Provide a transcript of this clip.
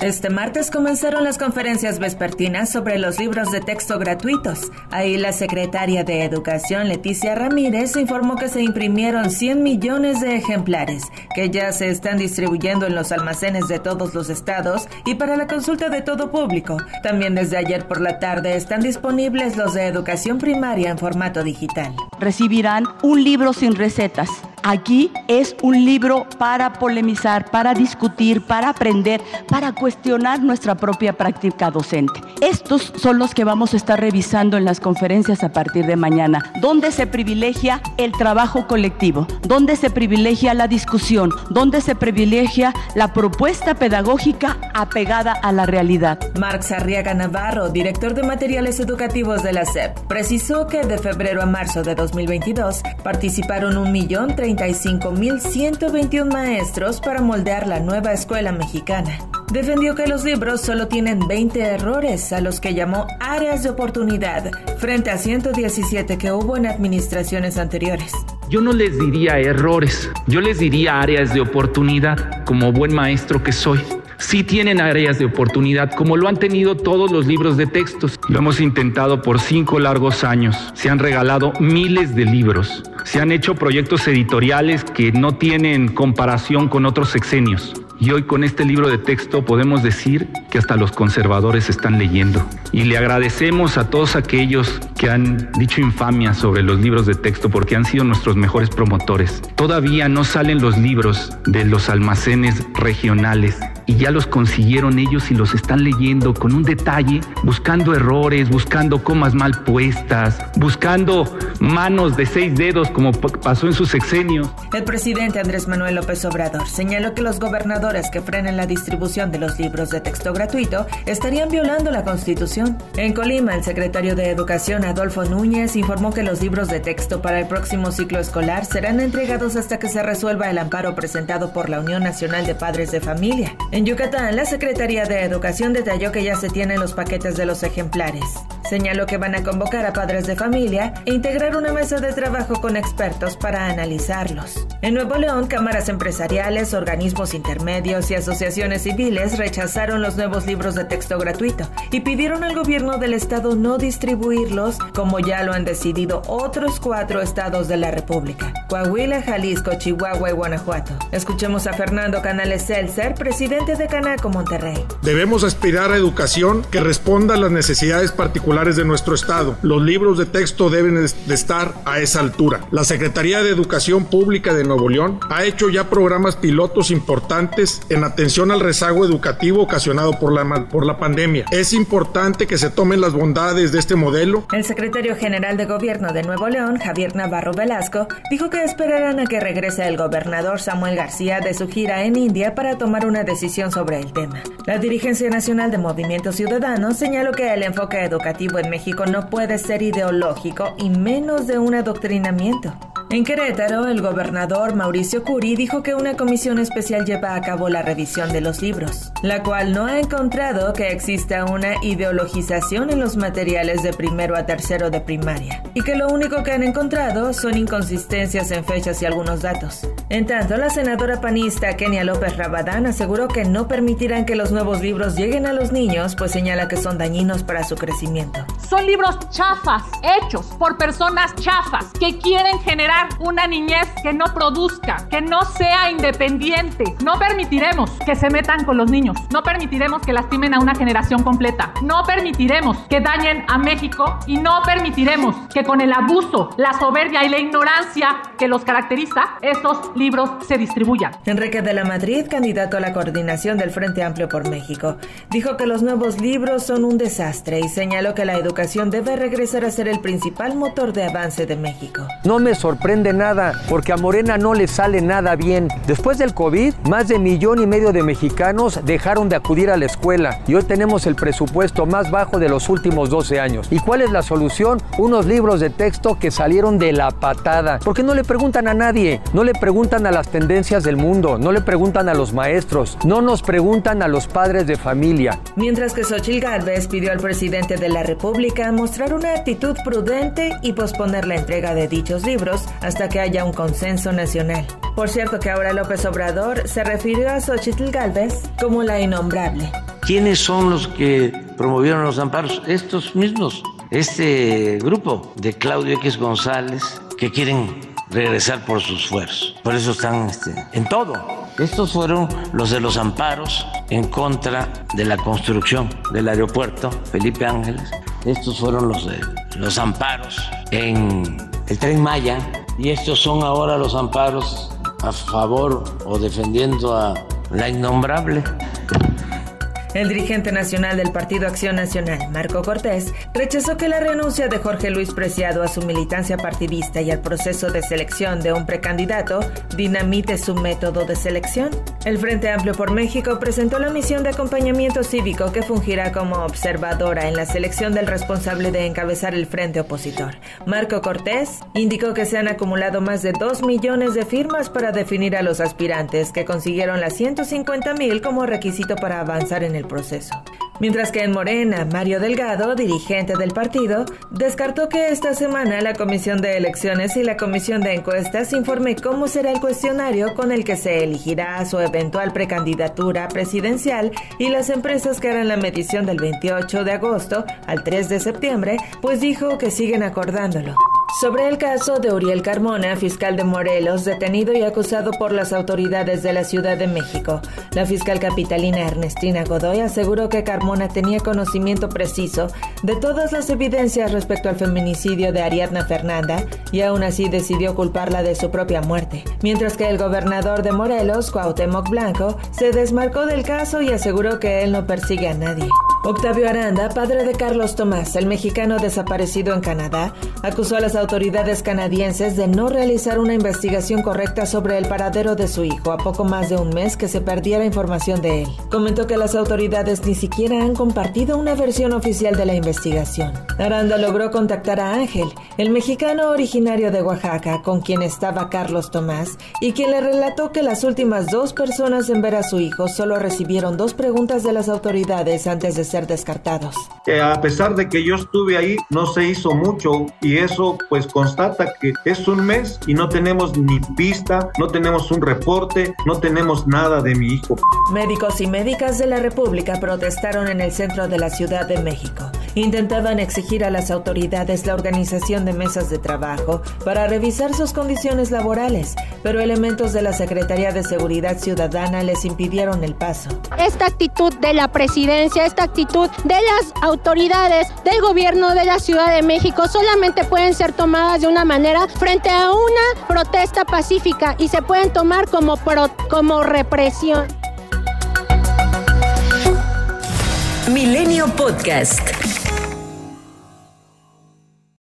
Este martes comenzaron las conferencias vespertinas sobre los libros de texto gratuitos. Ahí la secretaria de Educación, Leticia Ramírez, informó que se imprimieron 100 millones de ejemplares, que ya se están distribuyendo en los almacenes de todos los estados y para la consulta de todo público. También desde ayer por la tarde están disponibles los de educación primaria en formato digital. Recibirán un libro sin recetas Aquí es un libro para polemizar, para discutir, para aprender, para cuestionar nuestra propia práctica docente. Estos son los que vamos a estar revisando en las conferencias a partir de mañana, donde se privilegia el trabajo colectivo, donde se privilegia la discusión, donde se privilegia la propuesta pedagógica apegada a la realidad. Marx Arriaga Navarro, director de materiales educativos de la SEP, precisó que de febrero a marzo de 2022 participaron un millón 35.121 maestros para moldear la nueva escuela mexicana. Defendió que los libros solo tienen 20 errores, a los que llamó áreas de oportunidad, frente a 117 que hubo en administraciones anteriores. Yo no les diría errores, yo les diría áreas de oportunidad, como buen maestro que soy sí tienen áreas de oportunidad, como lo han tenido todos los libros de textos. Lo hemos intentado por cinco largos años. Se han regalado miles de libros. Se han hecho proyectos editoriales que no tienen comparación con otros sexenios. Y hoy con este libro de texto podemos decir que hasta los conservadores están leyendo. Y le agradecemos a todos aquellos que han dicho infamia sobre los libros de texto porque han sido nuestros mejores promotores. Todavía no salen los libros de los almacenes regionales y ya los consiguieron ellos y los están leyendo con un detalle, buscando errores, buscando comas mal puestas, buscando manos de seis dedos como pasó en su sexenio. El presidente Andrés Manuel López Obrador señaló que los gobernadores que frenen la distribución de los libros de texto gratuito estarían violando la Constitución. En Colima, el secretario de Educación Adolfo Núñez informó que los libros de texto para el próximo ciclo escolar serán entregados hasta que se resuelva el amparo presentado por la Unión Nacional de Padres de Familia. En Yucatán, la Secretaría de Educación detalló que ya se tienen los paquetes de los ejemplares. Señaló que van a convocar a padres de familia e integrar una mesa de trabajo con expertos para analizarlos. En Nuevo León, cámaras empresariales, organismos intermedios y asociaciones civiles rechazaron los nuevos libros de texto gratuito y pidieron al gobierno del estado no distribuirlos como ya lo han decidido otros cuatro estados de la República. Coahuila, Jalisco, Chihuahua y Guanajuato. Escuchemos a Fernando Canales Seltzer, presidente de Canaco Monterrey. Debemos aspirar a educación que responda a las necesidades particulares de nuestro Estado. Los libros de texto deben de estar a esa altura. La Secretaría de Educación Pública de Nuevo León ha hecho ya programas pilotos importantes en atención al rezago educativo ocasionado por la, por la pandemia. Es importante que se tomen las bondades de este modelo. El secretario general de Gobierno de Nuevo León, Javier Navarro Velasco, dijo que esperarán a que regrese el gobernador Samuel García de su gira en India para tomar una decisión sobre el tema. La dirigencia nacional de Movimiento Ciudadano señaló que el enfoque educativo en México no puede ser ideológico y menos de un adoctrinamiento. En Querétaro, el gobernador Mauricio Curi dijo que una comisión especial lleva a cabo la revisión de los libros, la cual no ha encontrado que exista una ideologización en los materiales de primero a tercero de primaria, y que lo único que han encontrado son inconsistencias en fechas y algunos datos. En tanto, la senadora panista Kenia López Rabadán aseguró que no permitirán que los nuevos libros lleguen a los niños, pues señala que son dañinos para su crecimiento. Son libros chafas, hechos por personas chafas, que quieren generar una niñez que no produzca, que no sea independiente. No permitiremos que se metan con los niños. No permitiremos que lastimen a una generación completa. No permitiremos que dañen a México y no permitiremos que con el abuso, la soberbia y la ignorancia que los caracteriza, estos libros se distribuyan. Enrique de la Madrid, candidato a la coordinación del Frente Amplio por México, dijo que los nuevos libros son un desastre y señaló que la educación debe regresar a ser el principal motor de avance de México. No me sorprende nada, porque a Morena no le sale nada bien. Después del COVID, más de millón y medio de mexicanos dejaron de acudir a la escuela y hoy tenemos el presupuesto más bajo de los últimos 12 años. ¿Y cuál es la solución? Unos libros de texto que salieron de la patada. Porque no le preguntan a nadie, no le preguntan a las tendencias del mundo, no le preguntan a los maestros, no nos preguntan a los padres de familia. Mientras que Xochil Gálvez pidió al presidente de la República mostrar una actitud prudente y posponer la entrega de dichos libros hasta que haya un consenso nacional. Por cierto que ahora López Obrador se refirió a Xochitl Galvez como la innombrable. ¿Quiénes son los que promovieron los amparos? Estos mismos, este grupo de Claudio X González, que quieren regresar por sus esfuerzos. Por eso están este, en todo. Estos fueron los de los amparos en contra de la construcción del aeropuerto Felipe Ángeles. Estos fueron los de los amparos en el tren Maya y estos son ahora los amparos a favor o defendiendo a la innombrable. El dirigente nacional del Partido Acción Nacional, Marco Cortés, rechazó que la renuncia de Jorge Luis Preciado a su militancia partidista y al proceso de selección de un precandidato dinamite su método de selección. El Frente Amplio por México presentó la misión de acompañamiento cívico que fungirá como observadora en la selección del responsable de encabezar el frente opositor. Marco Cortés indicó que se han acumulado más de 2 millones de firmas para definir a los aspirantes que consiguieron las 150 mil como requisito para avanzar en el proceso. Mientras que en Morena, Mario Delgado, dirigente del partido, descartó que esta semana la Comisión de Elecciones y la Comisión de Encuestas informe cómo será el cuestionario con el que se elegirá su eventual precandidatura presidencial y las empresas que harán la medición del 28 de agosto al 3 de septiembre, pues dijo que siguen acordándolo. Sobre el caso de Uriel Carmona, fiscal de Morelos, detenido y acusado por las autoridades de la Ciudad de México, la fiscal capitalina Ernestina Godoy aseguró que Carmona tenía conocimiento preciso de todas las evidencias respecto al feminicidio de Ariadna Fernanda y aún así decidió culparla de su propia muerte, mientras que el gobernador de Morelos, Cuauhtémoc Blanco, se desmarcó del caso y aseguró que él no persigue a nadie. Octavio Aranda, padre de Carlos Tomás, el mexicano desaparecido en Canadá, acusó a las autoridades canadienses de no realizar una investigación correcta sobre el paradero de su hijo a poco más de un mes que se perdiera información de él. Comentó que las autoridades ni siquiera han compartido una versión oficial de la investigación. Aranda logró contactar a Ángel, el mexicano originario de Oaxaca, con quien estaba Carlos Tomás, y quien le relató que las últimas dos personas en ver a su hijo solo recibieron dos preguntas de las autoridades antes de ser descartados. a pesar de que yo estuve ahí, no se hizo mucho y eso pues constata que es un mes y no tenemos ni pista, no tenemos un reporte, no tenemos nada de mi hijo. Médicos y médicas de la República protestaron en el centro de la Ciudad de México. Intentaban exigir a las autoridades la organización de mesas de trabajo para revisar sus condiciones laborales, pero elementos de la Secretaría de Seguridad Ciudadana les impidieron el paso. Esta actitud de la presidencia, esta actitud de las autoridades del gobierno de la Ciudad de México solamente pueden ser tomadas de una manera frente a una protesta pacífica y se pueden tomar como, como represión. Milenio Podcast.